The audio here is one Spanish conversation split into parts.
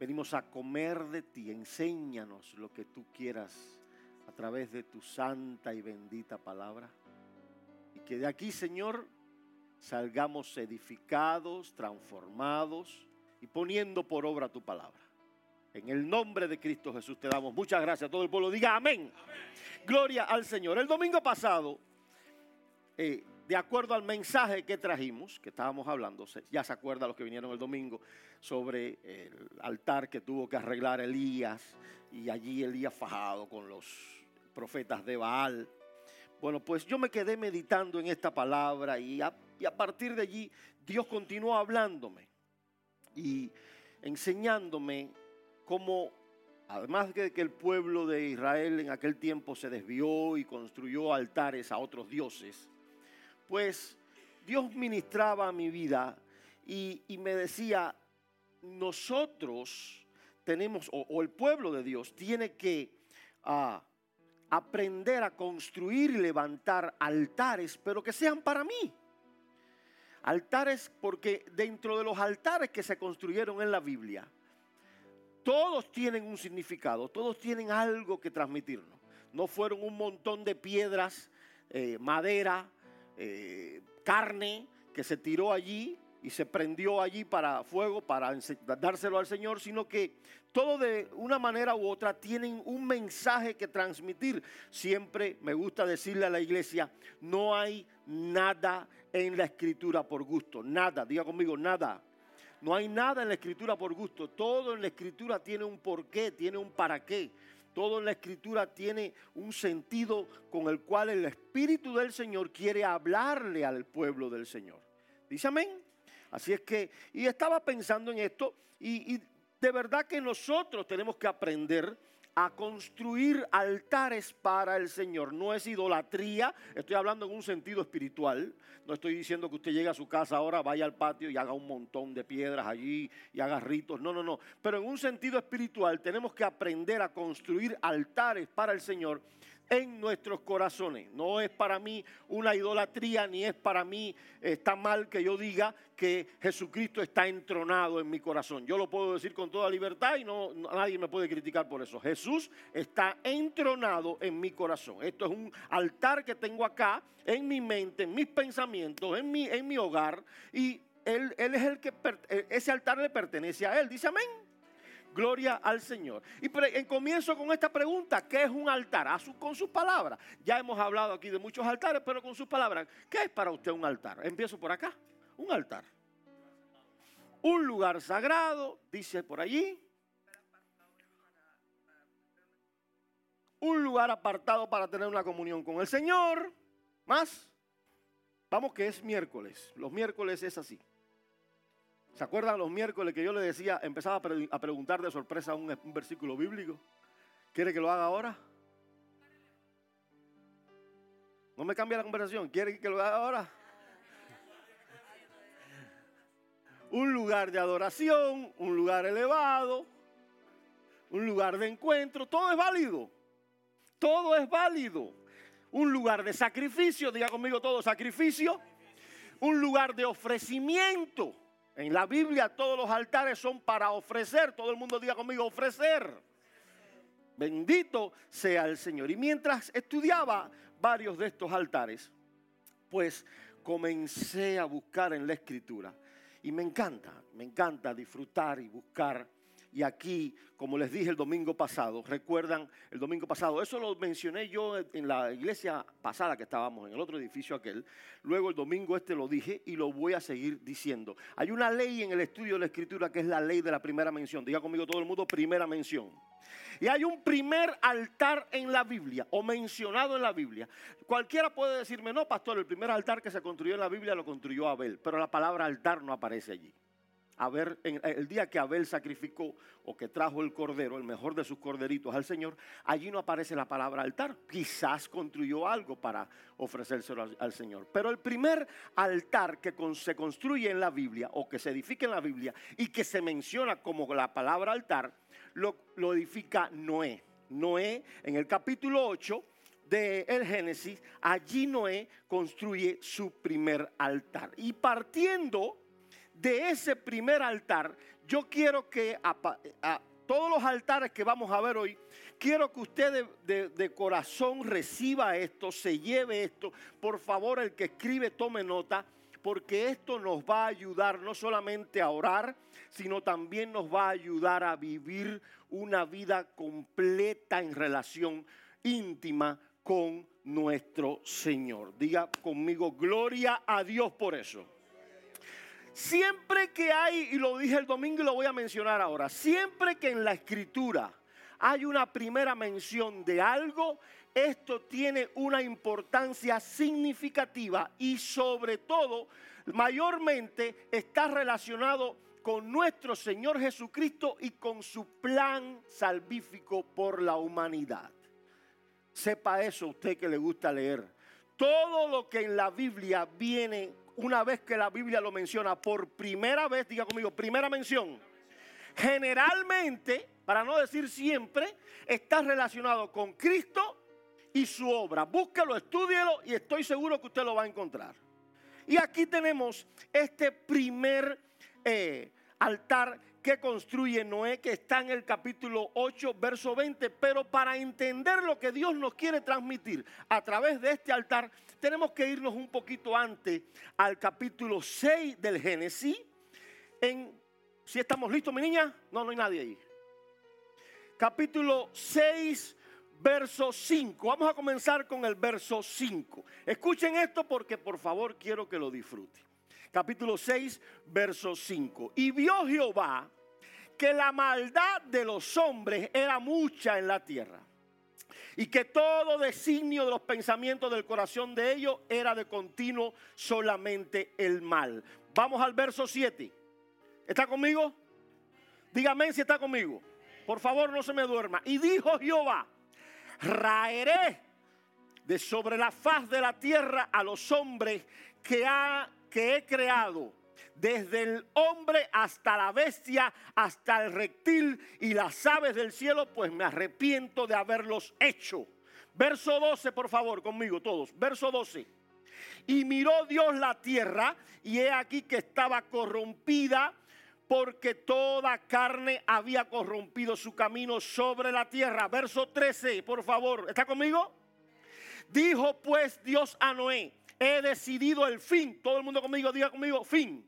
Venimos a comer de ti. Enséñanos lo que tú quieras a través de tu santa y bendita palabra. Y que de aquí, Señor, salgamos edificados, transformados y poniendo por obra tu palabra. En el nombre de Cristo Jesús te damos muchas gracias. Todo el pueblo diga amén. Gloria al Señor. El domingo pasado, eh, de acuerdo al mensaje que trajimos, que estábamos hablando, ya se acuerda los que vinieron el domingo, sobre el altar que tuvo que arreglar Elías y allí Elías fajado con los profetas de Baal. Bueno, pues yo me quedé meditando en esta palabra y a, y a partir de allí Dios continuó hablándome y enseñándome cómo, además de que el pueblo de Israel en aquel tiempo se desvió y construyó altares a otros dioses, pues Dios ministraba mi vida y, me decía, nosotros tenemos, o, el pueblo de Dios tiene que ah, aprender a construir y levantar altares, pero que sean para mí. Altares porque dentro de los altares que se construyeron en la Biblia, todos tienen un significado, todos tienen algo que transmitirnos. No fueron un montón de piedras, eh, madera, eh, carne que se tiró allí y se prendió allí para fuego, para dárselo al Señor, sino que todo de una manera u otra tienen un mensaje que transmitir. Siempre me gusta decirle a la iglesia, no hay nada en la escritura por gusto, nada, diga conmigo, nada. No hay nada en la escritura por gusto. Todo en la escritura tiene un porqué, tiene un para qué. Todo en la escritura tiene un sentido con el cual el Espíritu del Señor quiere hablarle al pueblo del Señor. Dice amén. Así es que, y estaba pensando en esto, y, y de verdad que nosotros tenemos que aprender a construir altares para el Señor. No es idolatría, estoy hablando en un sentido espiritual. No estoy diciendo que usted llegue a su casa ahora, vaya al patio y haga un montón de piedras allí y haga ritos. No, no, no. Pero en un sentido espiritual tenemos que aprender a construir altares para el Señor en nuestros corazones. No es para mí una idolatría, ni es para mí, está mal que yo diga que Jesucristo está entronado en mi corazón. Yo lo puedo decir con toda libertad y no, nadie me puede criticar por eso. Jesús está entronado en mi corazón. Esto es un altar que tengo acá, en mi mente, en mis pensamientos, en mi, en mi hogar. Y él, él es el que, ese altar le pertenece a Él. Dice amén. Gloria al Señor. Y en comienzo con esta pregunta, ¿qué es un altar? con sus palabras. Ya hemos hablado aquí de muchos altares, pero con sus palabras. ¿Qué es para usted un altar? Empiezo por acá. Un altar. Un lugar sagrado, dice por allí. Un lugar apartado para tener una comunión con el Señor. Más. Vamos que es miércoles. Los miércoles es así. ¿Se acuerdan los miércoles que yo le decía, empezaba a, preguntar de sorpresa un, un versículo bíblico? ¿Quiere que lo haga ahora? No me cambia la conversación. ¿Quiere que lo haga ahora? Un lugar de adoración, un lugar elevado, un lugar de encuentro, todo es válido. Todo es válido. Un lugar de sacrificio, diga conmigo todo, sacrificio. Un lugar de ofrecimiento. En la Biblia todos los altares son para ofrecer. Todo el mundo diga conmigo, ofrecer. Bendito sea el Señor. Y mientras estudiaba varios de estos altares, pues comencé a buscar en la escritura. Y me encanta, me encanta disfrutar y buscar y aquí, como les dije el domingo pasado, recuerdan el domingo pasado, eso lo mencioné yo en la iglesia pasada que estábamos, en el otro edificio aquel. Luego el domingo este lo dije y lo voy a seguir diciendo. Hay una ley en el estudio de la escritura que es la ley de la primera mención. Diga conmigo todo el mundo, primera mención. Y hay un primer altar en la Biblia o mencionado en la Biblia. Cualquiera puede decirme, no, pastor, el primer altar que se construyó en la Biblia lo construyó Abel, pero la palabra altar no aparece allí en el día que Abel sacrificó o que trajo el cordero, el mejor de sus corderitos al Señor, allí no aparece la palabra altar. Quizás construyó algo para ofrecérselo al, Señor. Pero el primer altar que se construye en la Biblia o que se edifica en la Biblia y que se menciona como la palabra altar, lo, lo edifica Noé. Noé en el capítulo 8 del el Génesis, allí Noé construye su primer altar. Y partiendo de ese primer altar, yo quiero que a, todos los altares que vamos a ver hoy, quiero que usted de, corazón reciba esto, se lleve esto. Por favor, el que escribe, tome nota, porque esto nos va a ayudar no solamente a orar, sino también nos va a ayudar a vivir una vida completa en relación íntima con nuestro Señor. Diga conmigo, gloria a Dios por eso. Siempre que hay, y lo dije el domingo y lo voy a mencionar ahora, siempre que en la escritura hay una primera mención de algo, esto tiene una importancia significativa y sobre todo, mayormente está relacionado con nuestro Señor Jesucristo y con su plan salvífico por la humanidad. Sepa eso usted que le gusta leer. Todo lo que en la Biblia viene, una vez que la Biblia lo menciona por primera vez, diga conmigo, primera mención. Generalmente, para no decir siempre, está relacionado con Cristo y su obra. Búsquelo, estúdielo y estoy seguro que usted lo va a encontrar. Y aquí tenemos este primer eh, altar que construye Noé, que está en el capítulo 8, verso 20. Pero para entender lo que Dios nos quiere transmitir a través de este altar, tenemos que irnos un poquito antes al capítulo 6 del Génesis. En, si estamos listos, mi niña, no, no hay nadie ahí. Capítulo 6, verso 5. Vamos a comenzar con el verso 5. Escuchen esto porque por favor quiero que lo disfruten capítulo 6, verso 5. Y vio Jehová que la maldad de los hombres era mucha en la tierra y que todo designio de los pensamientos del corazón de ellos era de continuo solamente el mal. Vamos al verso 7. ¿Está conmigo? Dígame si está conmigo. Por favor, no se me duerma. Y dijo Jehová, raeré de sobre la faz de la tierra a los hombres que ha que he creado, desde el hombre hasta la bestia, hasta el reptil y las aves del cielo, pues me arrepiento de haberlos hecho. Verso 12, por favor, conmigo todos. Verso 12. Y miró Dios la tierra y he aquí que estaba corrompida porque toda carne había corrompido su camino sobre la tierra. Verso 13, por favor, ¿está conmigo? Dijo pues Dios a Noé, he decidido el fin. Todo el mundo conmigo, diga conmigo, fin.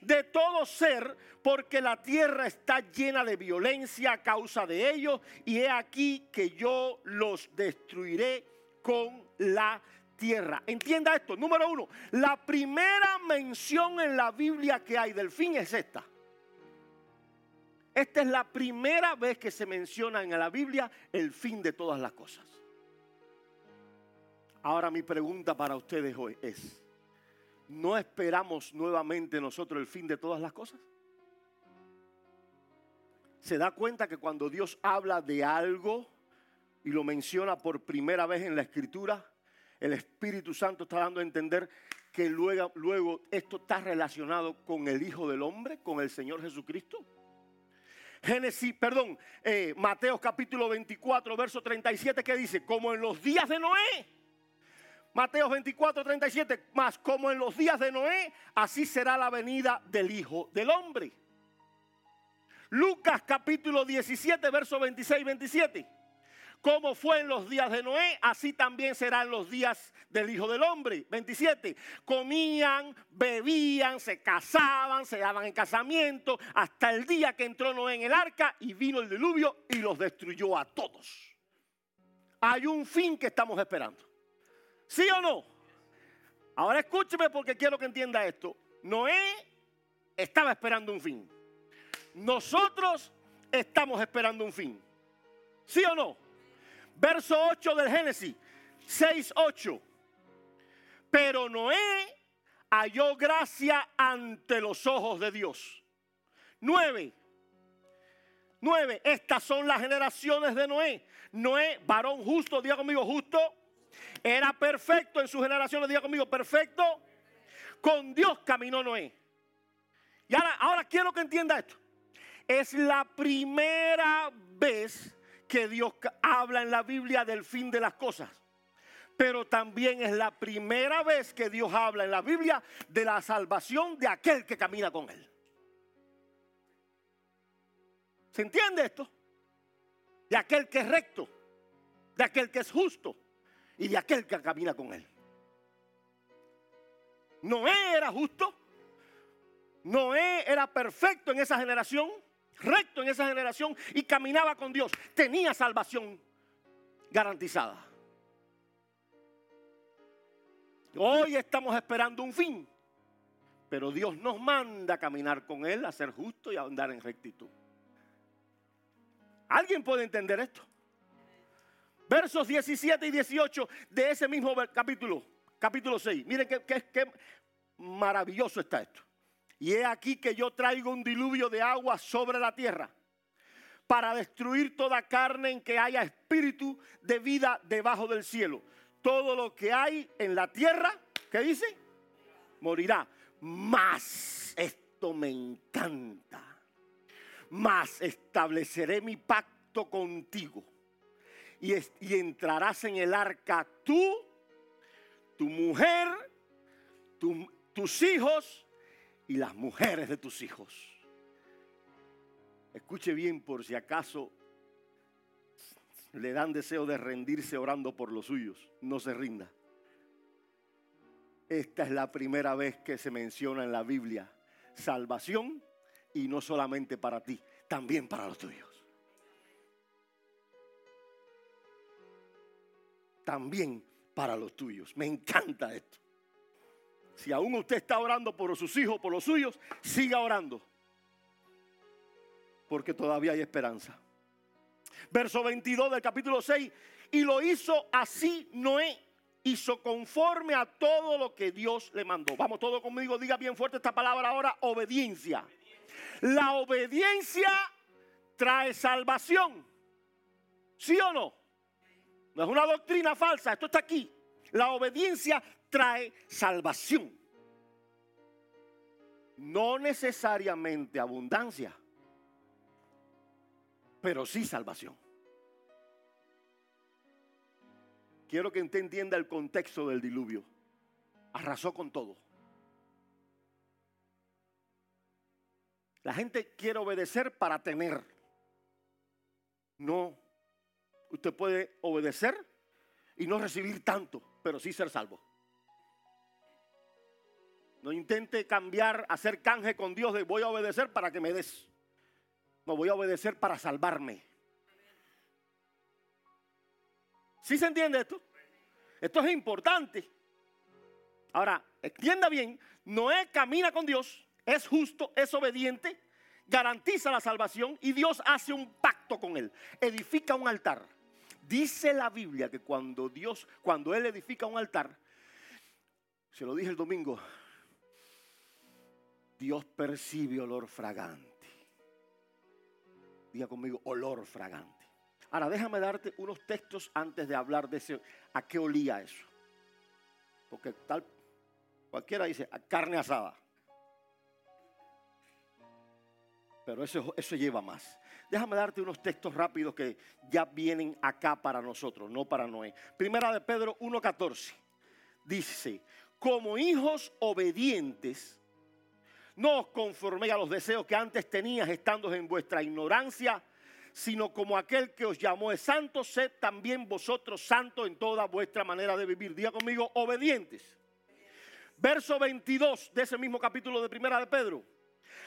De todo ser, porque la tierra está llena de violencia a causa de ellos, y he aquí que yo los destruiré con la tierra. Entienda esto. Número uno, la primera mención en la Biblia que hay del fin es esta. Esta es la primera vez que se menciona en la Biblia el fin de todas las cosas. Ahora mi pregunta para ustedes hoy es, ¿no esperamos nuevamente nosotros el fin de todas las cosas? ¿Se da cuenta que cuando Dios habla de algo y lo menciona por primera vez en la escritura, el Espíritu Santo está dando a entender que luego, luego esto está relacionado con el Hijo del Hombre, con el Señor Jesucristo? Génesis, perdón, eh, Mateo capítulo 24, verso 37, que dice, como en los días de Noé, Mateo 24, 37, más como en los días de Noé, así será la venida del Hijo del Hombre. Lucas capítulo 17, verso 26 y 27. Como fue en los días de Noé, así también serán los días del Hijo del Hombre. 27. Comían, bebían, se casaban, se daban en casamiento, hasta el día que entró Noé en el arca y vino el diluvio y los destruyó a todos. Hay un fin que estamos esperando. ¿Sí o no? Ahora escúcheme porque quiero que entienda esto. Noé estaba esperando un fin. Nosotros estamos esperando un fin. ¿Sí o no? Verso 8 del Génesis 6, 8. Pero Noé halló gracia ante los ojos de Dios. 9. 9. Estas son las generaciones de Noé. Noé, varón justo, diga conmigo, justo era perfecto en su generación, le diga conmigo, perfecto. Con Dios caminó Noé. Y ahora, ahora quiero que entienda esto. Es la primera vez que Dios habla en la Biblia del fin de las cosas. Pero también es la primera vez que Dios habla en la Biblia de la salvación de aquel que camina con Él. ¿Se entiende esto? De aquel que es recto, de aquel que es justo y de aquel que camina con él. Noé era justo, Noé era perfecto en esa generación, recto en esa generación y caminaba con Dios. Tenía salvación garantizada. Hoy estamos esperando un fin, pero Dios nos manda a caminar con Él, a ser justo y a andar en rectitud. ¿Alguien puede entender esto? Versos 17 y 18 de ese mismo capítulo, capítulo 6. Miren qué, maravilloso está esto. Y he aquí que yo traigo un diluvio de agua sobre la tierra para destruir toda carne en que haya espíritu de vida debajo del cielo. Todo lo que hay en la tierra, ¿qué dice? Morirá. Más, esto me encanta. Más estableceré mi pacto contigo. Y, entrarás en el arca tú, tu mujer, tus hijos y las mujeres de tus hijos. Escuche bien por si acaso le dan deseo de rendirse orando por los suyos. No se rinda. Esta es la primera vez que se menciona en la Biblia salvación y no solamente para ti, también para los tuyos. También para los tuyos. Me encanta esto. Si aún usted está orando por sus hijos, por los suyos, siga orando. Porque todavía hay esperanza. Verso 22 del capítulo 6. Y lo hizo así Noé. Hizo conforme a todo lo que Dios le mandó. Vamos todo conmigo, diga bien fuerte esta palabra ahora, obediencia. La obediencia trae salvación. ¿Sí o no? No es una doctrina falsa, esto está aquí. La obediencia trae salvación. No necesariamente abundancia, pero sí salvación. Quiero que usted entienda el contexto del diluvio. Arrasó con todo. La gente quiere obedecer para tener. No. Usted puede obedecer y no recibir tanto, pero sí ser salvo. No intente cambiar, hacer canje con Dios de voy a obedecer para que me des. No voy a obedecer para salvarme. ¿Sí se entiende esto? Esto es importante. Ahora, entienda bien, Noé camina con Dios, es justo, es obediente, garantiza la salvación y Dios hace un pacto con él, edifica un altar. Dice la Biblia que cuando Dios, cuando Él edifica un altar, se lo dije el domingo, Dios percibe olor fragante. Diga conmigo, olor fragante. Ahora déjame darte unos textos antes de hablar de ese, a qué olía eso. Porque tal, cualquiera dice, carne asada. Pero eso, eso lleva más. Déjame darte unos textos rápidos que ya vienen acá para nosotros, no para Noé. Primera de Pedro 1.14. Dice, como hijos obedientes, no os conforméis a los deseos que antes tenías estando en vuestra ignorancia, sino como aquel que os llamó es santo, sed también vosotros santos en toda vuestra manera de vivir. Diga conmigo, obedientes. Verso 22 de ese mismo capítulo de Primera de Pedro.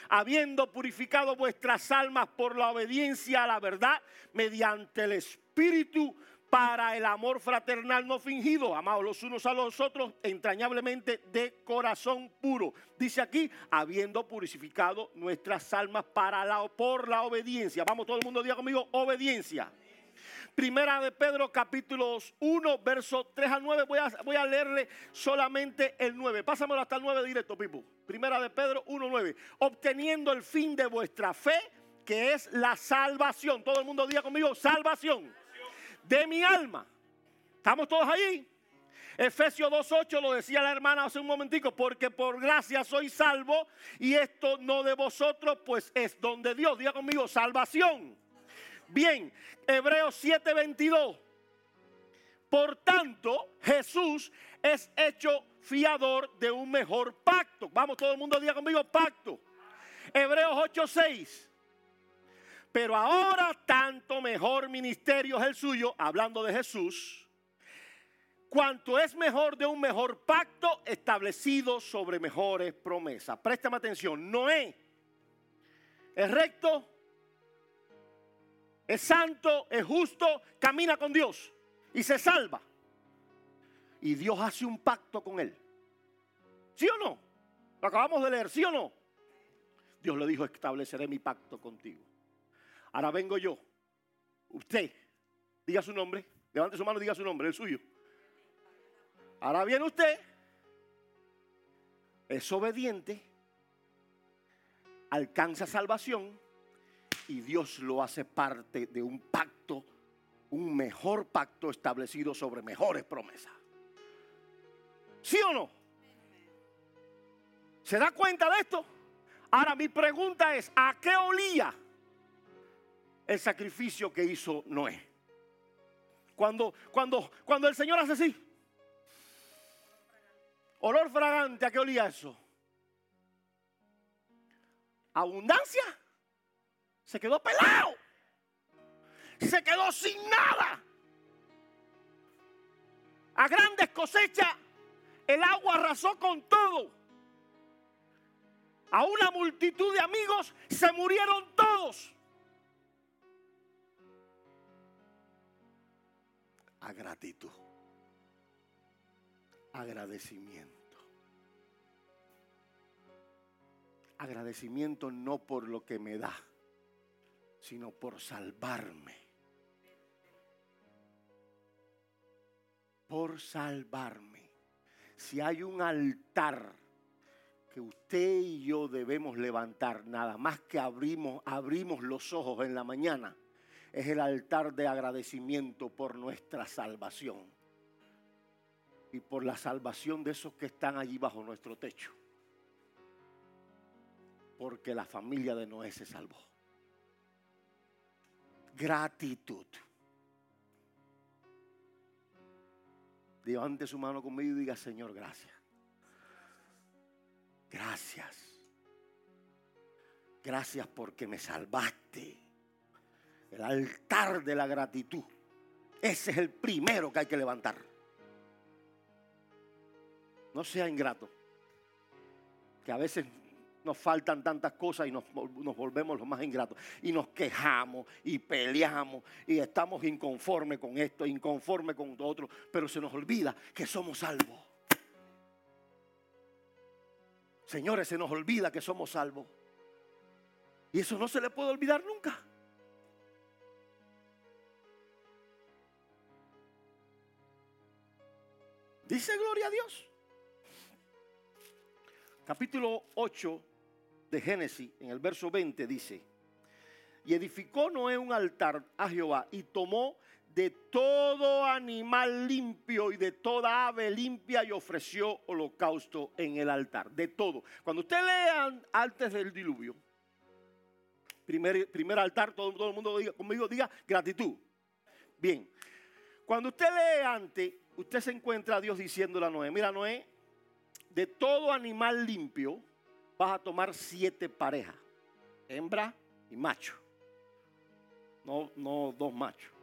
Habiendo purificado vuestras almas por la obediencia a la verdad mediante el Espíritu para el amor fraternal no fingido, amados los unos a los otros entrañablemente de corazón puro. Dice aquí, habiendo purificado nuestras almas para la, por la obediencia. Vamos, todo el mundo diga conmigo, obediencia. Primera de Pedro capítulos 1, verso 3 al 9. Voy a, leerle solamente el 9. Pásamelo hasta el 9 directo, Pipo. Primera de Pedro 1, 9. Obteniendo el fin de vuestra fe, que es la salvación. Todo el mundo diga conmigo, salvación de mi alma. ¿Estamos todos ahí? Efesios 2.8 lo decía la hermana hace un momentico, porque por gracia soy salvo y esto no de vosotros, pues es donde Dios. Diga conmigo, salvación. Bien, Hebreos 7.22. Por tanto, Jesús es hecho fiador de un mejor pacto. Vamos, todo el mundo diga conmigo, pacto. Hebreos 8.6 Pero ahora tanto mejor ministerio es el suyo, hablando de Jesús, cuanto es mejor de un mejor pacto establecido sobre mejores promesas. Préstame atención, Noé es recto, es santo, es justo, camina con Dios y se salva. Y Dios hace un pacto con él. ¿Sí o no? Lo acabamos de leer, ¿sí o no? Dios le dijo, estableceré mi pacto contigo. Ahora vengo yo. Usted, diga su nombre. Levante su mano diga su nombre, el suyo. Ahora viene usted. Es obediente. Alcanza salvación. Y Dios lo hace parte de un pacto. Un mejor pacto establecido sobre mejores promesas. ¿Sí o no? ¿Se da cuenta de esto? Ahora mi pregunta es, ¿a qué olía el sacrificio que hizo Noé? Cuando, cuando, cuando el Señor hace así, olor fragante, ¿a qué olía eso? Abundancia. Se quedó pelado. Se quedó sin nada. A grandes cosechas, el agua arrasó con todo a una multitud de amigos, se murieron todos. A gratitud. Agradecimiento. Agradecimiento no por lo que me da, sino por salvarme. Por salvarme. Si hay un altar usted y yo debemos levantar, nada más que abrimos, abrimos los ojos en la mañana, es el altar de agradecimiento por nuestra salvación y por la salvación de esos que están allí bajo nuestro techo. Porque la familia de Noé se salvó. Gratitud. Levante su mano conmigo y diga, Señor, gracias. Gracias. Gracias porque me salvaste. El altar de la gratitud. Ese es el primero que hay que levantar. No sea ingrato. Que a veces nos faltan tantas cosas y nos, nos, volvemos los más ingratos. Y nos quejamos y peleamos y estamos inconformes con esto, inconformes con lo otro. Pero se nos olvida que somos salvos. Señores, se nos olvida que somos salvos. Y eso no se le puede olvidar nunca. Dice gloria a Dios. Capítulo 8 de Génesis, en el verso 20 dice, y edificó Noé un altar a Jehová y tomó de todo animal limpio y de toda ave limpia y ofreció holocausto en el altar. De todo. Cuando usted lea antes del diluvio, primer, primer altar, todo, todo el mundo diga, conmigo diga gratitud. Bien. Cuando usted lee antes, usted se encuentra a Dios diciéndole a Noé, mira Noé, de todo animal limpio vas a tomar siete parejas, hembra y macho. No, no dos machos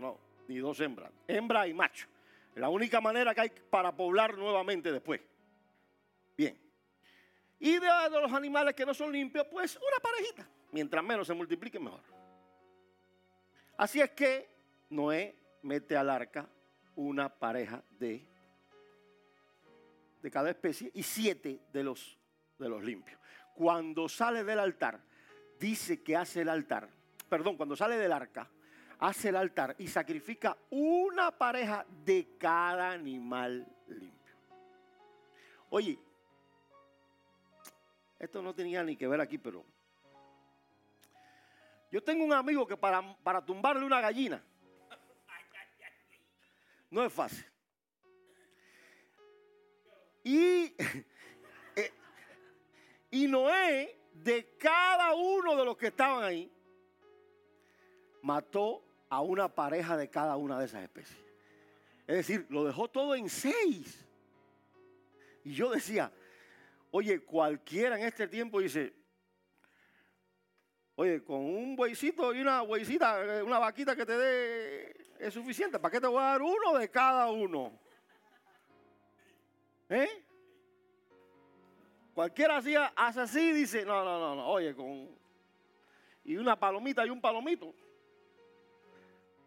no, ni dos hembras, hembra y macho. La única manera que hay para poblar nuevamente después. Bien. Y de, los animales que no son limpios, pues una parejita. Mientras menos se multipliquen, mejor. Así es que Noé mete al arca una pareja de, de cada especie y siete de los, de los limpios. Cuando sale del altar, dice que hace el altar, perdón, cuando sale del arca, hace el altar y sacrifica una pareja de cada animal limpio. Oye, esto no tenía ni que ver aquí, pero yo tengo un amigo que para, para tumbarle una gallina no es fácil. Y, y Noé, de cada uno de los que estaban ahí, mató a una pareja de cada una de esas especies. Es decir, lo dejó todo en seis. Y yo decía, oye, cualquiera en este tiempo dice, Oye, con un bueycito y una bueycita, eh, una vaquita que te dé es suficiente. ¿Para qué te voy a dar uno de cada uno? ¿Eh? Cualquiera hacía, hace así, dice, no, no, no, no, oye, con... Y una palomita y un palomito.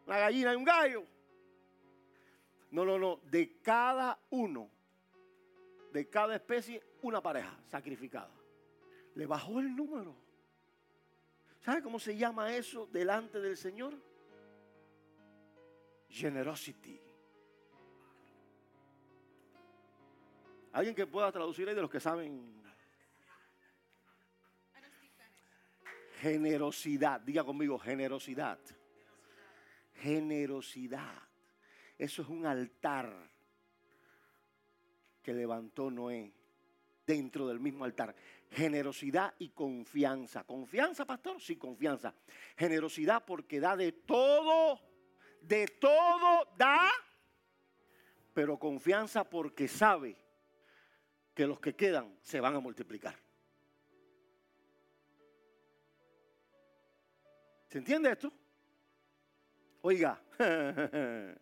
Una gallina y un gallo. No, no, no, de cada uno, de cada especie, una pareja sacrificada. Le bajó el número. ¿Sabe cómo se llama eso delante del Señor? Generosity. Alguien que pueda traducir ahí de los que saben. Generosidad. Diga conmigo, generosidad. Generosidad. Eso es un altar que levantó Noé dentro del mismo altar. Generosidad y confianza. ¿Confianza, pastor? Sí, confianza. Generosidad porque da de todo, de todo da, pero confianza porque sabe que los que quedan se van a multiplicar. ¿Se entiende esto? Oiga,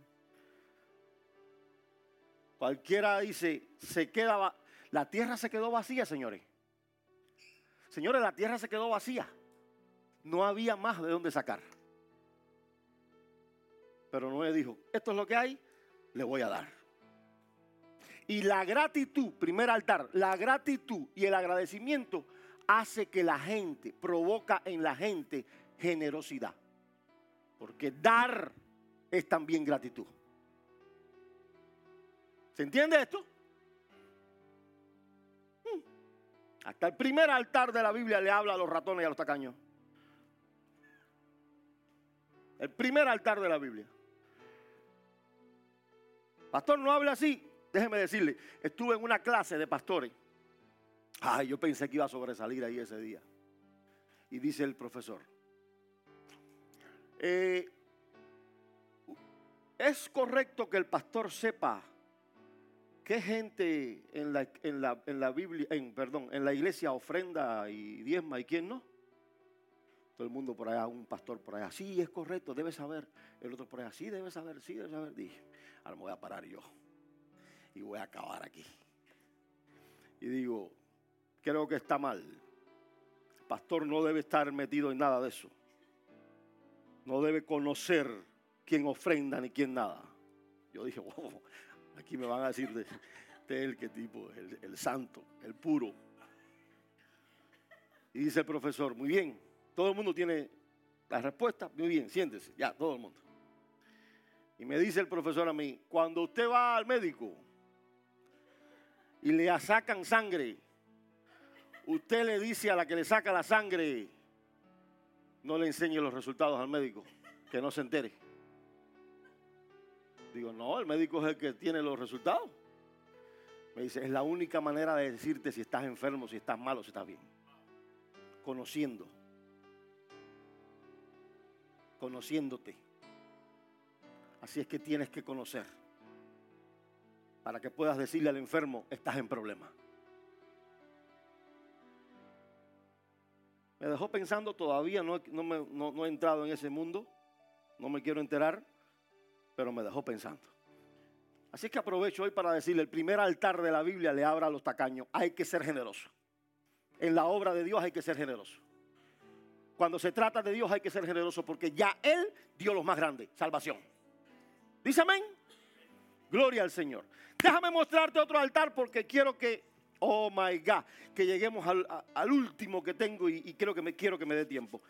cualquiera dice, se queda, la tierra se quedó vacía, señores. Señores, la tierra se quedó vacía. No había más de dónde sacar. Pero Noé dijo, esto es lo que hay, le voy a dar. Y la gratitud, primer altar, la gratitud y el agradecimiento hace que la gente, provoca en la gente generosidad. Porque dar es también gratitud. ¿Se entiende esto? Hmm. Hasta el primer altar de la Biblia le habla a los ratones y a los tacaños. El primer altar de la Biblia. Pastor, no hable así. Déjeme decirle, estuve en una clase de pastores. Ay, yo pensé que iba a sobresalir ahí ese día. Y dice el profesor, eh, es correcto que el pastor sepa qué gente en la, en la, Biblia, en, perdón, en la iglesia ofrenda y diezma y quién no. Todo el mundo por allá, un pastor por allá, sí, es correcto, debe saber. El otro por allá, sí, debe saber, sí, debe saber. Dije, ahora me voy a parar yo y voy a acabar aquí. Y digo, creo que está mal. El pastor no debe estar metido en nada de eso. No debe conocer quién ofrenda ni quién nada. Yo dije, aquí me van a decir de, él qué tipo, el, el santo, el puro. Y dice el profesor, muy bien, todo el mundo tiene la respuesta, muy bien, siéntese, ya, todo el mundo. Y me dice el profesor a mí, cuando usted va al médico, y le sacan sangre, usted le dice a la que le saca la sangre, no le enseñe los resultados al médico, que no se entere. Digo, no, el médico es el que tiene los resultados. Me dice, es la única manera de decirte si estás enfermo, si estás malo, si estás bien. Conociendo. Conociéndote. Así es que tienes que conocer para que puedas decirle al enfermo, estás en problema. Me dejó pensando, todavía no, no, he entrado en ese mundo, no me quiero enterar, pero me dejó pensando. Así que aprovecho hoy para decirle, el primer altar de la Biblia le abra a los tacaños, hay que ser generoso. En la obra de Dios hay que ser generoso. Cuando se trata de Dios hay que ser generoso porque ya Él dio lo más grande, salvación. Dice amén. Gloria al Señor. Déjame mostrarte otro altar porque quiero que, oh my God, que lleguemos al, último que tengo y, creo que me quiero que me dé tiempo.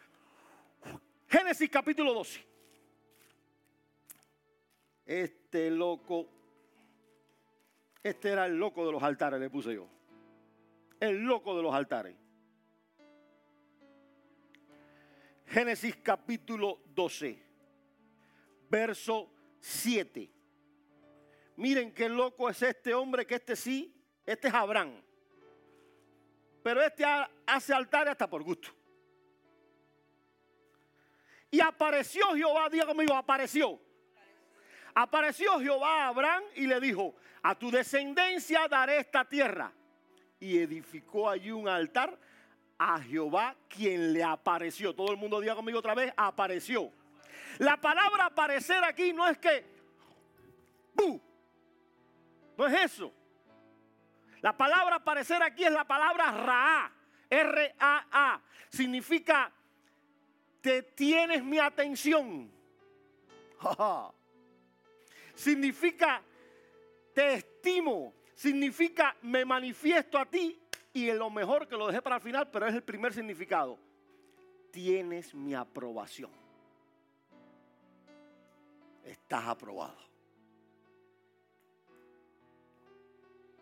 Génesis capítulo 12. Este loco, este era el loco de los altares, le puse yo. El loco de los altares. Génesis capítulo 12, verso 7. Miren qué loco es este hombre, que este sí, este es Abraham. Pero este hace altares hasta por gusto. Y apareció Jehová, diga conmigo, apareció. Apareció Jehová a Abraham y le dijo, a tu descendencia daré esta tierra. Y edificó allí un altar a Jehová quien le apareció. Todo el mundo diga conmigo otra vez, apareció. La palabra aparecer aquí no es que, no es eso. La palabra aparecer aquí es la palabra Ra, R-A-A. Significa, te tienes mi atención. Significa, te estimo. Significa, me manifiesto a ti. Y en lo mejor que lo dejé para el final, pero es el primer significado. Tienes mi aprobación. Estás aprobado.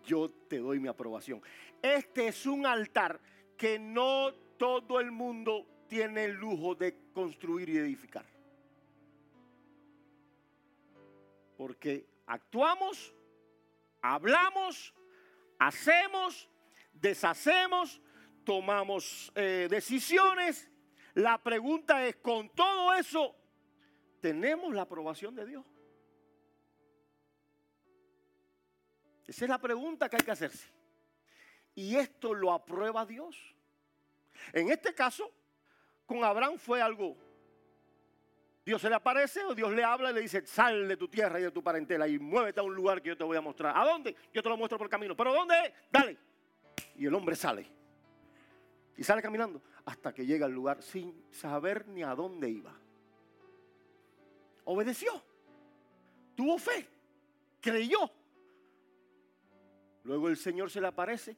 Yo te doy mi aprobación. Este es un altar que no todo el mundo tiene el lujo de construir y edificar. Porque actuamos, hablamos, hacemos, deshacemos, tomamos eh, decisiones. La pregunta es, con todo eso, ¿tenemos la aprobación de Dios? Esa es la pregunta que hay que hacerse. Y esto lo aprueba Dios. En este caso, con Abraham fue algo. Dios se le aparece o Dios le habla y le dice, sal de tu tierra y de tu parentela y muévete a un lugar que yo te voy a mostrar. ¿A dónde? Yo te lo muestro por el camino. ¿Pero dónde? Dale. Y el hombre sale. Y sale caminando hasta que llega al lugar sin saber ni a dónde iba. Obedeció. Tuvo fe. Creyó. Luego el Señor se le aparece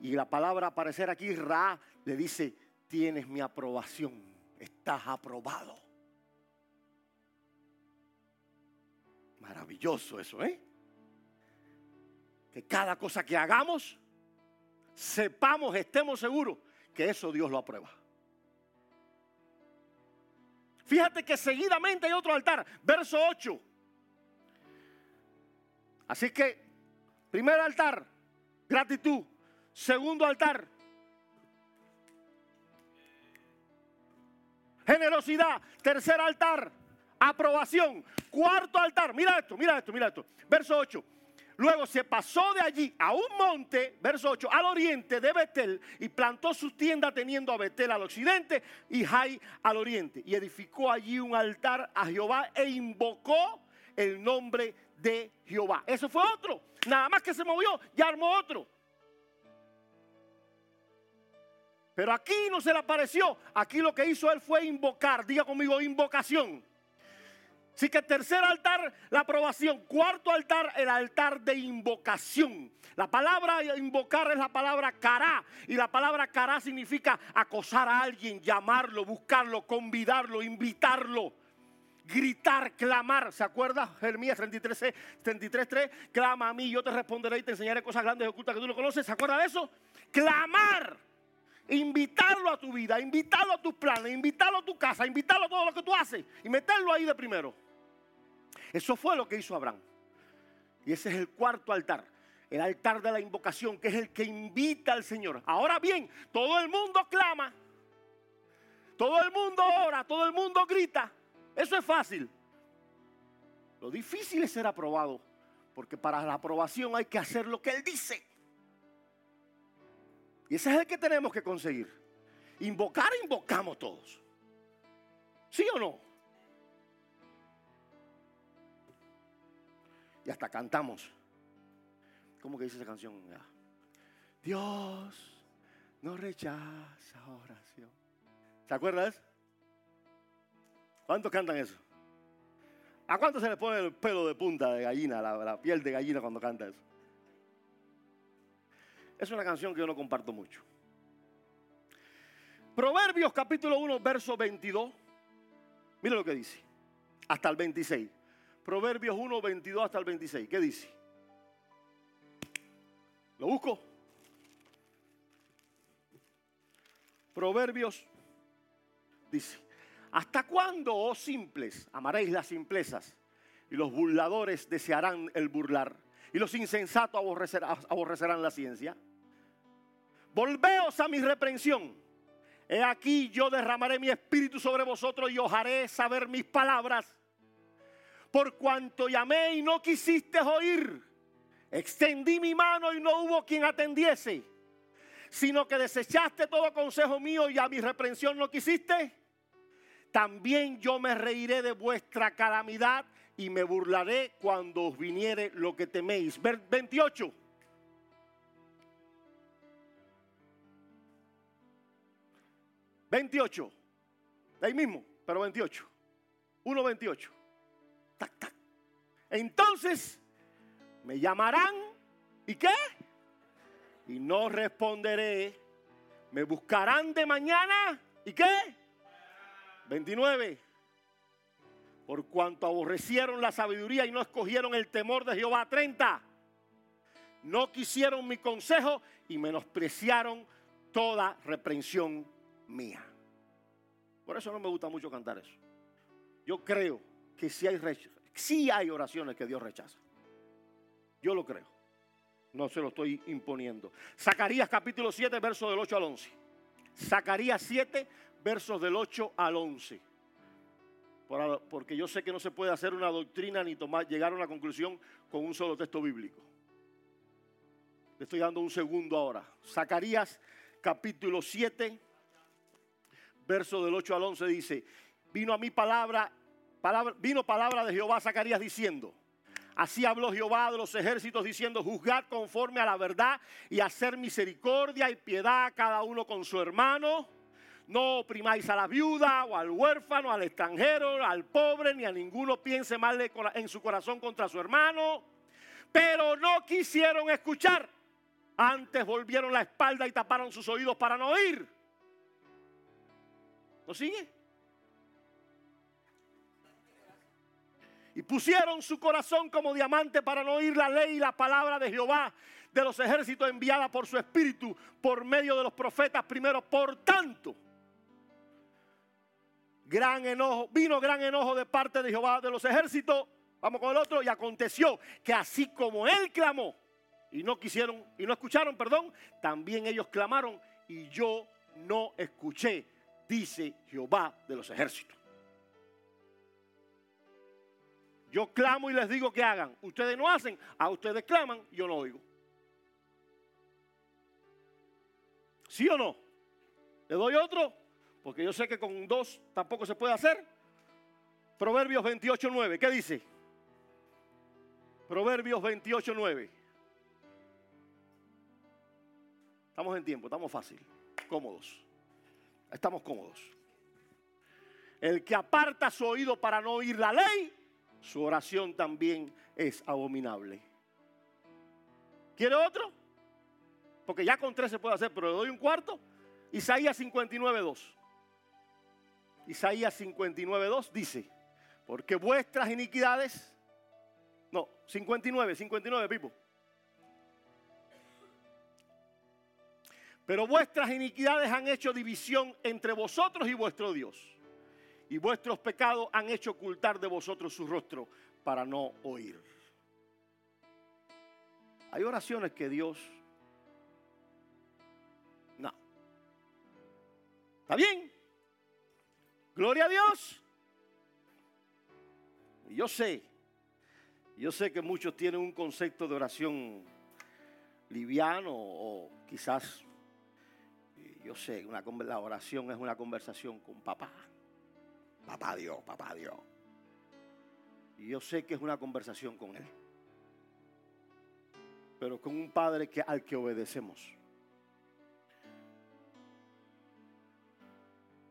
y la palabra aparecer aquí, Ra, le dice, tienes mi aprobación, estás aprobado. Maravilloso eso, ¿eh? Que cada cosa que hagamos, sepamos, estemos seguros que eso Dios lo aprueba. Fíjate que seguidamente hay otro altar, verso 8. Así que Primer altar, gratitud. Segundo altar, generosidad. Tercer altar, aprobación. Cuarto altar, mira esto, mira esto, mira esto. Verso 8. Luego se pasó de allí a un monte, verso 8, al oriente de Betel y plantó sus tiendas teniendo a Betel al occidente y Jai al oriente. Y edificó allí un altar a Jehová e invocó el nombre de Jehová. Eso fue otro. Nada más que se movió, ya armó otro. Pero aquí no se le apareció. Aquí lo que hizo él fue invocar. Diga conmigo, invocación. Así que tercer altar, la aprobación. Cuarto altar, el altar de invocación. La palabra invocar es la palabra cará. Y la palabra cará significa acosar a alguien, llamarlo, buscarlo, convidarlo, invitarlo gritar, clamar. ¿Se acuerda? Jeremías 33, 33, 3. Clama a mí, yo te responderé y te enseñaré cosas grandes y ocultas que tú no conoces. ¿Se acuerda de eso? Clamar. Invitarlo a tu vida, invitarlo a tus planes, invitarlo a tu casa, invitarlo a todo lo que tú haces y meterlo ahí de primero. Eso fue lo que hizo Abraham. Y ese es el cuarto altar. El altar de la invocación, que es el que invita al Señor. Ahora bien, todo el mundo clama. Todo el mundo ora, todo el mundo grita. Eso es fácil. Lo difícil es ser aprobado, porque para la aprobación hay que hacer lo que Él dice. Y ese es el que tenemos que conseguir. Invocar, invocamos todos. ¿Sí o no? Y hasta cantamos. ¿Cómo que dice esa canción? Dios no rechaza oración. ¿Se acuerdas? ¿Cuántos cantan eso? ¿A cuánto se le pone el pelo de punta de gallina, la, piel de gallina cuando canta eso? Es una canción que yo no comparto mucho. Proverbios capítulo 1, verso 22. Mira lo que dice. Hasta el 26. Proverbios 1, 22 hasta el 26. ¿Qué dice? ¿Lo busco? Proverbios dice. ¿Hasta cuándo, oh simples, amaréis las simplezas? Y los burladores desearán el burlar. Y los insensatos aborrecerán, la ciencia. Volveos a mi reprensión. He aquí yo derramaré mi espíritu sobre vosotros y os haré saber mis palabras. Por cuanto llamé y no quisiste oír, extendí mi mano y no hubo quien atendiese. sino que desechaste todo consejo mío y a mi reprensión no quisiste, también yo me reiré de vuestra calamidad y me burlaré cuando os viniere lo que teméis. 28. ¿28? ahí mismo, pero 28. 1.28. Tac, tac. Entonces me llamarán y qué? Y no responderé. Me buscarán de mañana y qué? 29. Por cuanto aborrecieron la sabiduría y no escogieron el temor de Jehová. 30. No quisieron mi consejo y menospreciaron toda reprensión mía. Por eso no me gusta mucho cantar eso. Yo creo que si hay, sí hay oraciones que Dios rechaza. Yo lo creo. No se lo estoy imponiendo. Zacarías capítulo 7, versos del 8 al 11. Zacarías 7, versos del 8 al 11. Porque yo sé que no se puede hacer una doctrina ni tomar, llegar a una conclusión con un solo texto bíblico. Le estoy dando un segundo ahora. Zacarías capítulo 7, verso del 8 al 11 dice, vino a palabra, palabra, vino palabra de Jehová a Zacarías diciendo, así habló Jehová de los ejércitos diciendo, juzgad conforme a la verdad y hacer misericordia y piedad a cada uno con su hermano. No oprimáis a la viuda o al huérfano, al extranjero, al pobre, ni a ninguno piense mal en su corazón contra su hermano. Pero no quisieron escuchar. Antes volvieron la espalda y taparon sus oídos para no oír ¿Lo sigue? Y pusieron su corazón como diamante para no oír la ley y la palabra de Jehová de los ejércitos enviada por su espíritu por medio de los profetas primero. Por tanto, gran enojo, vino gran enojo de parte de Jehová de los ejércitos. Vamos con el otro. Y aconteció que así como él clamó y no quisieron y no escucharon, perdón, también ellos clamaron y yo no escuché dice Jehová de los ejércitos. Yo clamo y les digo que hagan. Ustedes no hacen, a ustedes claman, yo no oigo. ¿Sí o no? ¿Le doy otro? Porque yo sé que con dos tampoco se puede hacer. Proverbios 28.9, ¿qué dice? Proverbios 28.9. Estamos en tiempo, estamos fácil, cómodos. Estamos cómodos. El que aparta su oído para no oír la ley, su oración también es abominable. ¿Quiere otro? Porque ya con tres se puede hacer, pero le doy un cuarto. Isaías 59.2. Isaías 59.2 dice, porque vuestras iniquidades, no, 59, 59, Pipo. Pero vuestras iniquidades han hecho división entre vosotros y vuestro Dios. Y vuestros pecados han hecho ocultar de vosotros su rostro para no oír. Hay oraciones que Dios... No. ¿Está bien? Gloria a Dios. Yo sé, yo sé que muchos tienen un concepto de oración liviano o quizás yo sé, una, la oración es una conversación con papá. Papá Dios, papá Dios. Y yo sé que es una conversación con Él. Pero con un Padre que, al que obedecemos.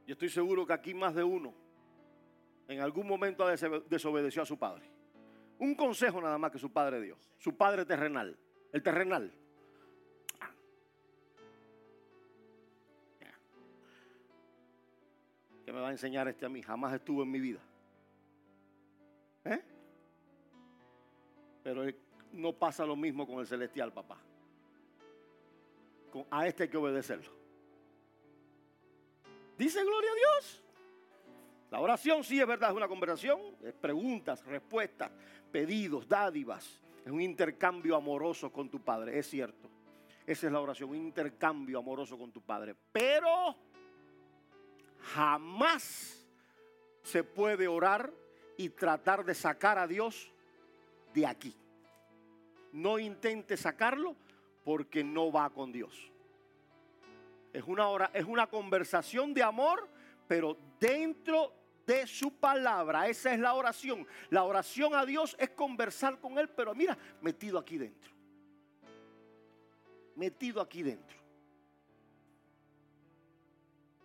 Yo estoy seguro que aquí más de uno en algún momento desobedeció a su padre. Un consejo nada más que su padre dio. Su padre terrenal. El terrenal. me va a enseñar este a mí? Jamás estuvo en mi vida. ¿Eh? Pero no pasa lo mismo con el celestial, papá. a este hay que obedecerlo. Dice gloria a Dios. La oración sí es verdad, es una conversación, es preguntas, respuestas, pedidos, dádivas. Es un intercambio amoroso con tu Padre, es cierto. Esa es la oración, un intercambio amoroso con tu Padre. Pero jamás se puede orar y tratar de sacar a Dios de aquí. No intente sacarlo porque no va con Dios. Es una, hora, es una conversación de amor, pero dentro de su palabra. Esa es la oración. La oración a Dios es conversar con Él, pero mira, metido aquí dentro. Metido aquí dentro.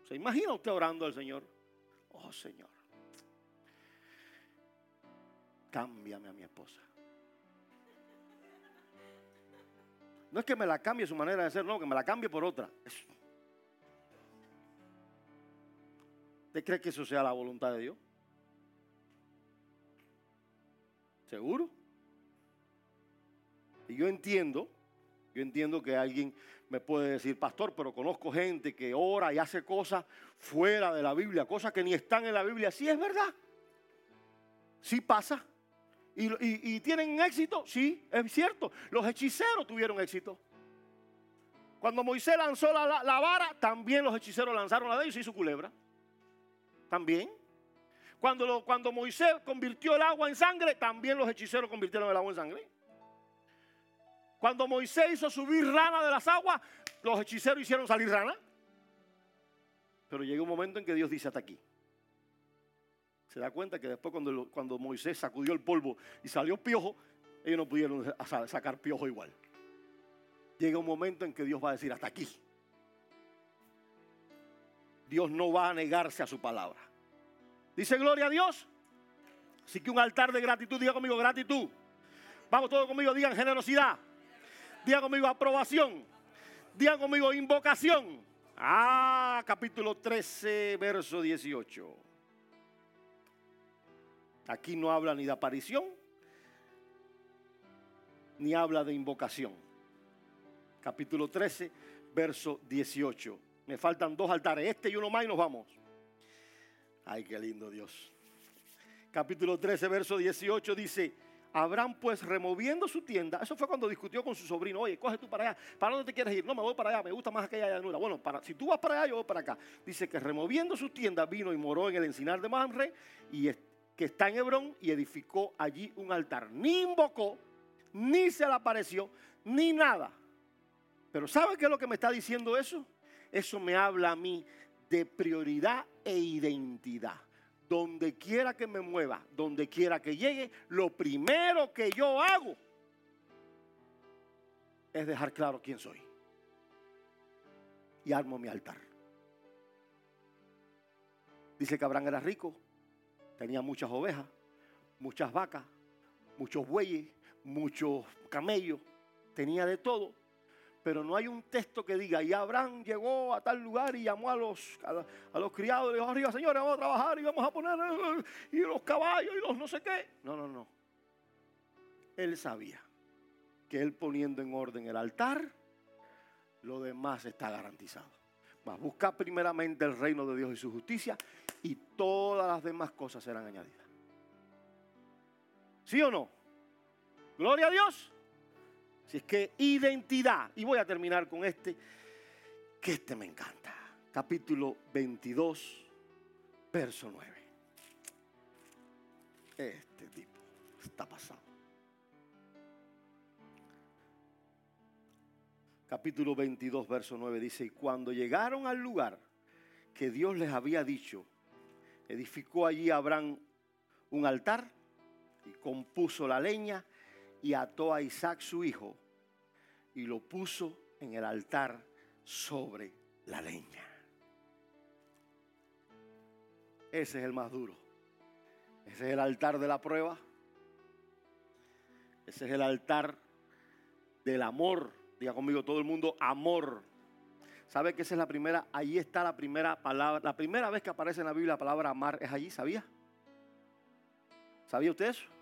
¿Se imagina usted orando al Señor? Oh Señor, cámbiame a mi esposa. No es que me la cambie su manera de ser, no, que me la cambie por otra. ¿Usted cree que eso sea la voluntad de Dios? ¿Seguro? Y yo entiendo, yo entiendo que alguien me puede decir, pastor, pero conozco gente que ora y hace cosas fuera de la Biblia, cosas que ni están en la Biblia. Sí, es verdad. Sí pasa. ¿Y, tienen éxito? Sí, es cierto. Los hechiceros tuvieron éxito. Cuando Moisés lanzó la, vara, también los hechiceros lanzaron la de ellos y hizo culebra. También. Cuando, cuando Moisés convirtió el agua en sangre, también los hechiceros convirtieron el agua en sangre. Cuando Moisés hizo subir rana de las aguas, los hechiceros hicieron salir rana. Pero llega un momento en que Dios dice hasta aquí se da cuenta que después cuando, cuando Moisés sacudió el polvo y salió piojo, ellos no pudieron sacar piojo igual. Llega un momento en que Dios va a decir hasta aquí. Dios no va a negarse a su palabra. Dice gloria a Dios. Así que un altar de gratitud, diga conmigo gratitud. Vamos todos conmigo, digan generosidad. Digan conmigo aprobación. Digan conmigo invocación. Ah, capítulo 13, verso 18. Aquí no habla ni de aparición, ni habla de invocación. Capítulo 13, verso 18. Me faltan dos altares, este y uno más y nos vamos. Ay, qué lindo Dios. Capítulo 13, verso 18 dice, Abraham pues removiendo su tienda, eso fue cuando discutió con su sobrino, oye, coge tú para allá, ¿para dónde te quieres ir? No, me voy para allá, me gusta más aquella llanura. Bueno, para, si tú vas para allá, yo voy para acá. Dice que removiendo su tienda vino y moró en el encinar de Mamre y, que está en Hebrón y edificó allí un altar. Ni invocó, ni se le apareció, ni nada. Pero ¿sabe qué es lo que me está diciendo eso? Eso me habla a mí de prioridad e identidad. Donde quiera que me mueva, donde quiera que llegue, lo primero que yo hago es dejar claro quién soy. Y armo mi altar. Dice que Abraham era rico, Tenía muchas ovejas, muchas vacas, muchos bueyes, muchos camellos, tenía de todo. Pero no hay un texto que diga, y Abraham llegó a tal lugar y llamó a los, a, los criados y dijo, arriba señores, vamos a trabajar y vamos a poner y los caballos y los no sé qué. No, no, no. Él sabía que él poniendo en orden el altar, lo demás está garantizado. Va a buscar primeramente el reino de Dios y su justicia y todas las demás cosas serán añadidas. ¿Sí o no? Gloria a Dios. Si es que identidad, y voy a terminar con este, que este me encanta. Capítulo 22, verso 9. Este tipo está pasado. Capítulo 22, verso 9 dice, y cuando llegaron al lugar que Dios les había dicho, edificó allí Abraham un altar y compuso la leña y ató a Isaac su hijo y lo puso en el altar sobre la leña. Ese es el más duro. Ese es el altar de la prueba. Ese es el altar del amor. Diga conmigo todo el mundo, amor. ¿Sabe que esa es la primera? Ahí está la primera palabra. La primera vez que aparece en la Biblia la palabra amar es allí, ¿sabía? ¿Sabía usted eso?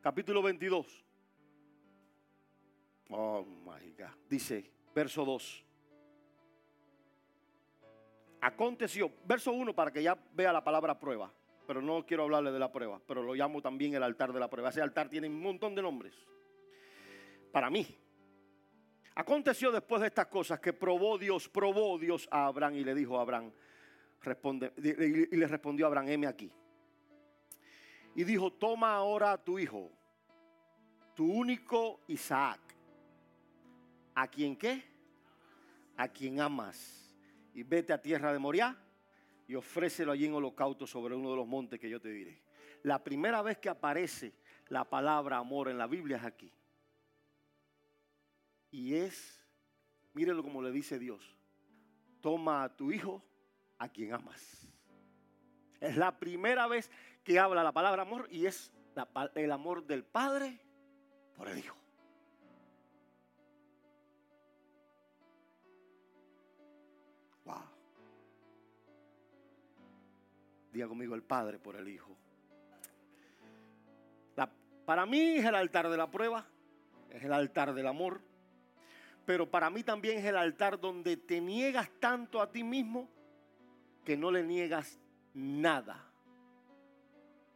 Capítulo 22. Oh my God. Dice, verso 2. Aconteció, verso 1 para que ya vea la palabra prueba, pero no quiero hablarle de la prueba, pero lo llamo también el altar de la prueba. Ese altar tiene un montón de nombres para mí. Aconteció después de estas cosas que probó Dios, probó Dios a Abraham y le dijo a Abraham, responde, y le respondió a Abraham, heme aquí. Y dijo, toma ahora a tu hijo, tu único Isaac, a quien qué? A quien amas. Y vete a tierra de Moriah y ofrécelo allí en holocausto sobre uno de los montes que yo te diré. La primera vez que aparece la palabra amor en la Biblia es aquí. Y es, mírenlo como le dice Dios, toma a tu hijo a quien amas. Es la primera vez que habla la palabra amor y es el amor del Padre por el Hijo. Wow. Diga conmigo el Padre por el Hijo. para mí es el altar de la prueba, es el altar del amor, pero para mí también es el altar donde te niegas tanto a ti mismo que no le niegas nada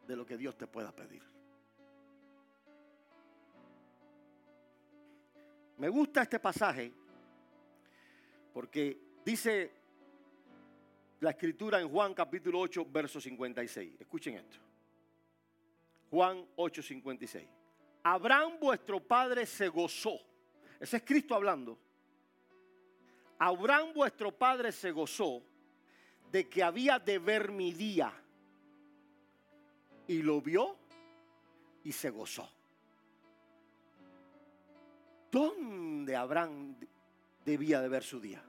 de lo que Dios te pueda pedir. Me gusta este pasaje porque dice la escritura en Juan capítulo 8, verso 56. Escuchen esto. Juan 8, 56. Abraham vuestro padre se gozó. Ese es Cristo hablando. Abraham vuestro padre se gozó de que había de ver mi día. Y lo vio y se gozó. ¿Dónde Abraham debía de ver su día?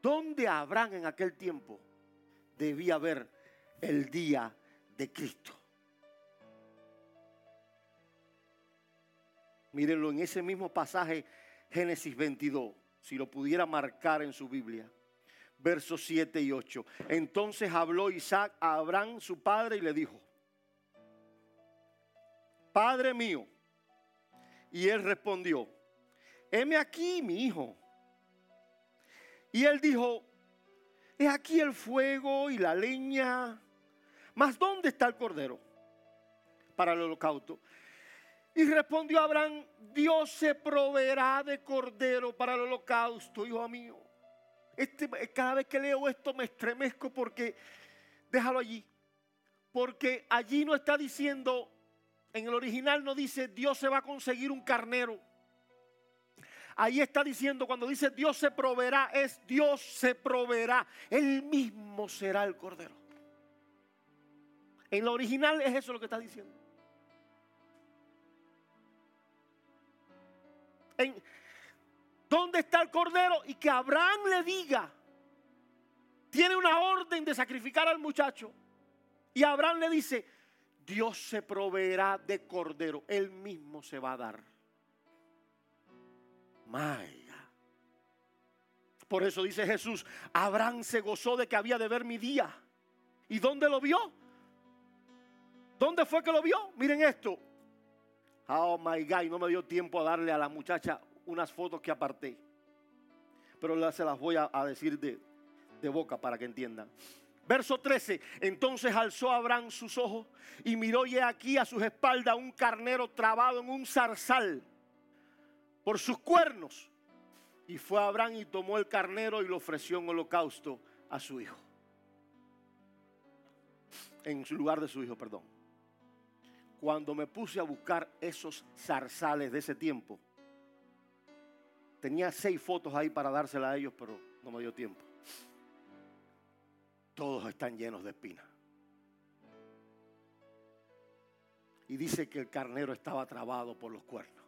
¿Dónde Abraham en aquel tiempo debía ver el día de Cristo? Mírenlo en ese mismo pasaje, Génesis 22, si lo pudiera marcar en su Biblia, versos 7 y 8. Entonces habló Isaac a Abraham, su padre, y le dijo, Padre mío, y él respondió, heme aquí, mi hijo. Y él dijo, he aquí el fuego y la leña, mas ¿dónde está el cordero para el holocausto? Y respondió Abraham, Dios se proveerá de cordero para el holocausto, hijo mío. Este, cada vez que leo esto me estremezco porque, déjalo allí, porque allí no está diciendo en el original no dice Dios se va a conseguir un carnero. Ahí está diciendo, cuando dice Dios se proveerá, es Dios se proveerá. Él mismo será el cordero. En lo original es eso lo que está diciendo. En, ¿Dónde está el cordero? Y que Abraham le diga, tiene una orden de sacrificar al muchacho. Y Abraham le dice, Dios se proveerá de cordero. Él mismo se va a dar. Maya. Por eso dice Jesús, Abraham se gozó de que había de ver mi día. ¿Y dónde lo vio? ¿Dónde fue que lo vio? Miren esto. Oh my God, no me dio tiempo a darle a la muchacha unas fotos que aparté. Pero se las voy a, decir de, de boca para que entiendan. Verso 13. Entonces alzó Abraham sus ojos y miró y aquí a sus espaldas un carnero trabado en un zarzal por sus cuernos. Y fue Abraham y tomó el carnero y lo ofreció en holocausto a su hijo. En lugar de su hijo, perdón. Cuando me puse a buscar esos zarzales de ese tiempo, tenía seis fotos ahí para dárselas a ellos, pero no me dio tiempo todos están llenos de espinas. Y dice que el carnero estaba trabado por los cuernos.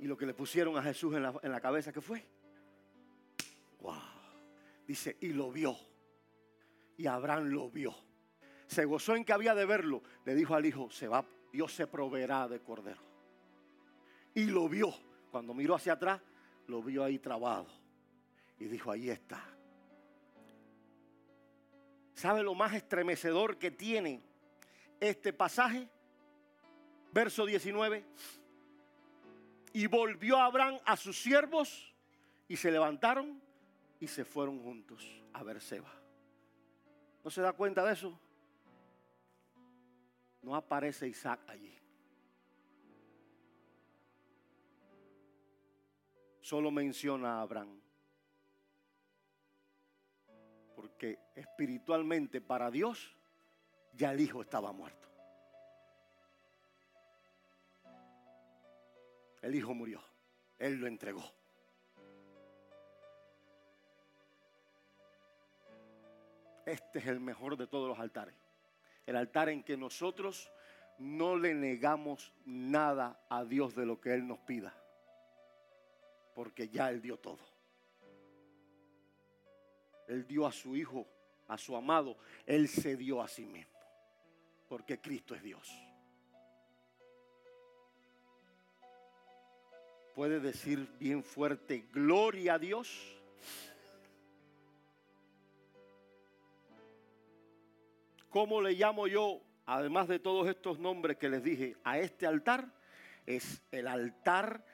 Y lo que le pusieron a Jesús en la, en la cabeza, ¿qué fue? Wow. Dice, y lo vio. Y Abraham lo vio. Se gozó en que había de verlo. Le dijo al hijo, se va, Dios se proveerá de cordero. Y lo vio. Cuando miró hacia atrás, lo vio ahí trabado y dijo, ahí está. ¿Sabe lo más estremecedor que tiene este pasaje? Verso 19. Y volvió Abraham a sus siervos y se levantaron y se fueron juntos a Berseba. ¿No se da cuenta de eso? No aparece Isaac allí. solo menciona a Abraham. Porque espiritualmente para Dios ya el hijo estaba muerto. El hijo murió. Él lo entregó. Este es el mejor de todos los altares. El altar en que nosotros no le negamos nada a Dios de lo que Él nos pida. Porque ya Él dio todo. Él dio a su Hijo, a su amado. Él se dio a sí mismo. Porque Cristo es Dios. Puede decir bien fuerte, gloria a Dios. ¿Cómo le llamo yo, además de todos estos nombres que les dije, a este altar? Es el altar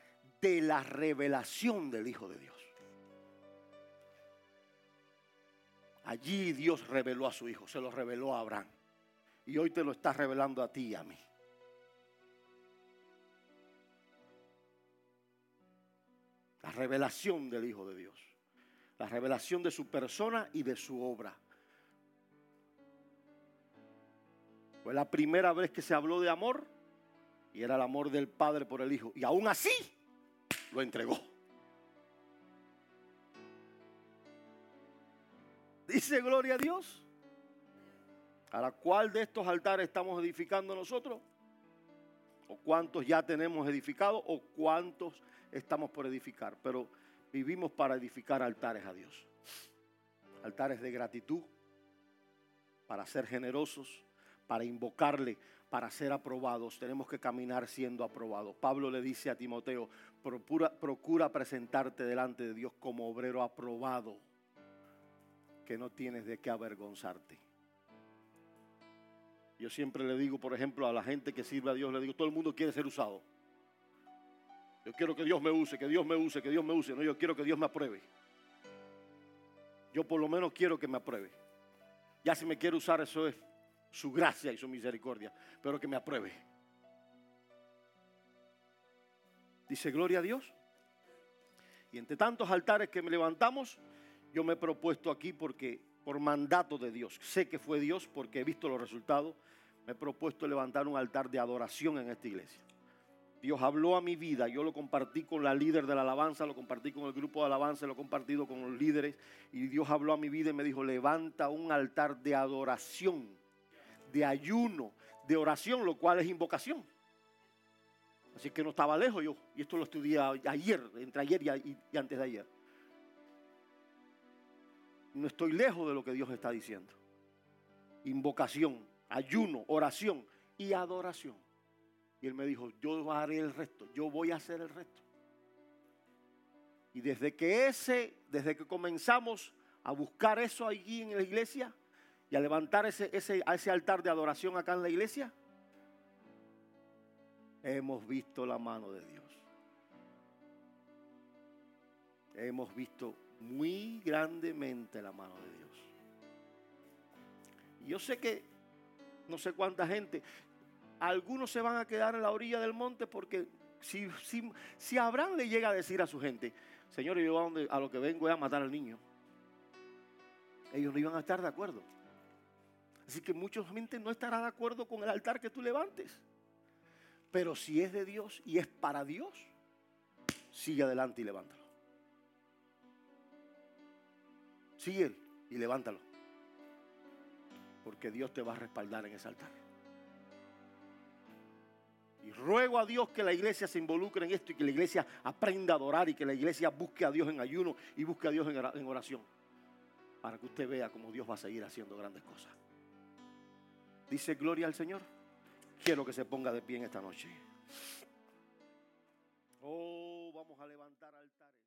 de la revelación del Hijo de Dios. Allí Dios reveló a su Hijo, se lo reveló a Abraham. Y hoy te lo está revelando a ti y a mí. La revelación del Hijo de Dios. La revelación de su persona y de su obra. Fue la primera vez que se habló de amor y era el amor del Padre por el Hijo. Y aún así lo entregó. Dice gloria a Dios. ¿A la cual de estos altares estamos edificando nosotros? ¿O cuántos ya tenemos edificados? ¿O cuántos estamos por edificar? Pero vivimos para edificar altares a Dios. Altares de gratitud, para ser generosos, para invocarle, para ser aprobados. Tenemos que caminar siendo aprobados. Pablo le dice a Timoteo, procura, presentarte delante de Dios como obrero aprobado, que no tienes de qué avergonzarte. Yo siempre le digo, por ejemplo, a la gente que sirve a Dios, le digo, todo el mundo quiere ser usado. Yo quiero que Dios me use, que Dios me use, que Dios me use. No, yo quiero que Dios me apruebe. Yo por lo menos quiero que me apruebe. Ya si me quiere usar, eso es su gracia y su misericordia, pero que me apruebe. Dice, gloria a Dios. Y entre tantos altares que me levantamos, yo me he propuesto aquí porque por mandato de Dios, sé que fue Dios porque he visto los resultados, me he propuesto levantar un altar de adoración en esta iglesia. Dios habló a mi vida, yo lo compartí con la líder de la alabanza, lo compartí con el grupo de alabanza, lo he compartido con los líderes y Dios habló a mi vida y me dijo, levanta un altar de adoración de ayuno, de oración, lo cual es invocación. Así que no estaba lejos yo. Y esto lo estudié ayer, entre ayer y, antes de ayer. No estoy lejos de lo que Dios está diciendo. Invocación, ayuno, oración y adoración. Y él me dijo, yo haré el resto, yo voy a hacer el resto. Y desde que ese, desde que comenzamos a buscar eso allí en la iglesia, y a levantar ese, ese, a ese altar de adoración acá en la iglesia, hemos visto la mano de Dios. Hemos visto muy grandemente la mano de Dios. Yo sé que no sé cuánta gente, algunos se van a quedar en la orilla del monte porque si, si, si Abraham le llega a decir a su gente, Señor, yo a, donde, a lo que vengo es a matar al niño, ellos no iban a estar de acuerdo. Así que mucha gente no estará de acuerdo con el altar que tú levantes. Pero si es de Dios y es para Dios, sigue adelante y levántalo. Sigue y levántalo. Porque Dios te va a respaldar en ese altar. Y ruego a Dios que la iglesia se involucre en esto y que la iglesia aprenda a adorar y que la iglesia busque a Dios en ayuno y busque a Dios en oración. Para que usted vea cómo Dios va a seguir haciendo grandes cosas. Dice gloria al Señor. Quiero que se ponga de pie en esta noche. Oh, vamos a levantar altares.